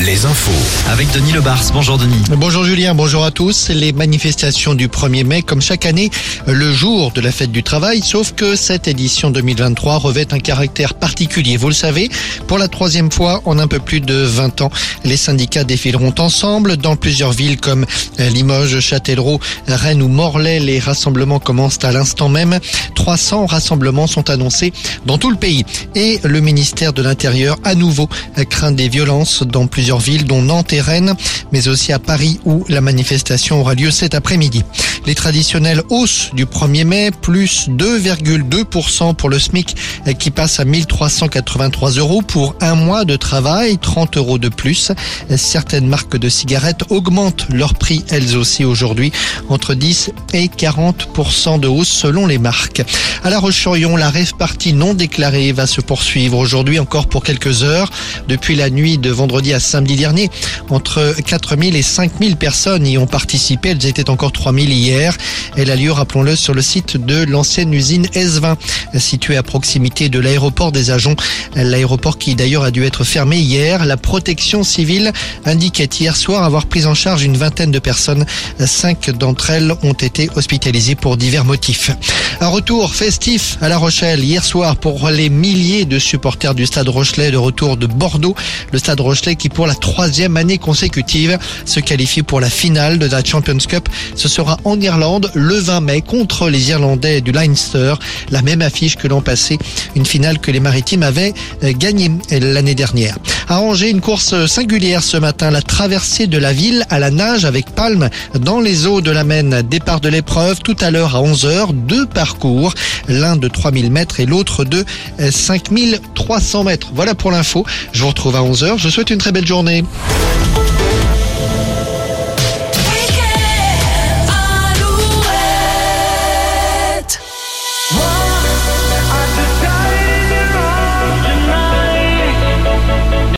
Les infos. Avec Denis Lebars. Bonjour Denis. Bonjour Julien, bonjour à tous. Les manifestations du 1er mai, comme chaque année, le jour de la fête du travail, sauf que cette édition 2023 revêt un caractère particulier. Vous le savez, pour la troisième fois en un peu plus de 20 ans, les syndicats défileront ensemble dans plusieurs villes comme Limoges, Châtellerault, Rennes ou Morlaix. Les rassemblements commencent à l'instant même. 300 rassemblements sont annoncés dans tout le pays. Et le ministère de l'Intérieur, à nouveau, craint des violences dans plusieurs villes, dont Nantes et Rennes, mais aussi à Paris où la manifestation aura lieu cet après-midi. Les traditionnelles hausses du 1er mai, plus 2,2% pour le SMIC qui passe à 1383 euros pour un mois de travail, 30 euros de plus. Certaines marques de cigarettes augmentent leur prix elles aussi aujourd'hui, entre 10 et 40% de hausse selon les marques. À La Roche-sur-Yon, la rêve non déclarée va se poursuivre aujourd'hui encore pour quelques heures. Depuis la nuit de vendredi à samedi dernier, entre 4000 et 5000 personnes y ont participé. Elles étaient encore 3000 hier. Elle a lieu, rappelons-le, sur le site de l'ancienne usine S20, située à proximité de l'aéroport des Agents. L'aéroport qui d'ailleurs a dû être fermé hier. La protection civile indiquait hier soir avoir pris en charge une vingtaine de personnes. Cinq d'entre elles ont été hospitalisées pour divers motifs. Un retour festif à La Rochelle hier soir pour les milliers de supporters du Stade Rochelet de retour de Bordeaux. Le Stade Rochelet qui pour la troisième année consécutive se qualifie pour la finale de la Champions Cup. Ce sera en Irlande le 20 mai contre les Irlandais du Leinster. La même affiche que l'an passé. Une finale que les Maritimes avaient gagnée l'année dernière. À une course singulière ce matin. La traversée de la ville à la nage avec Palme dans les eaux de la Maine. Départ de l'épreuve tout à l'heure à 11h. Deux parcours. L'un de 3000 mètres et l'autre de 5300 mètres. Voilà pour l'info. Je vous retrouve à 11h. Je souhaite une très belle journée.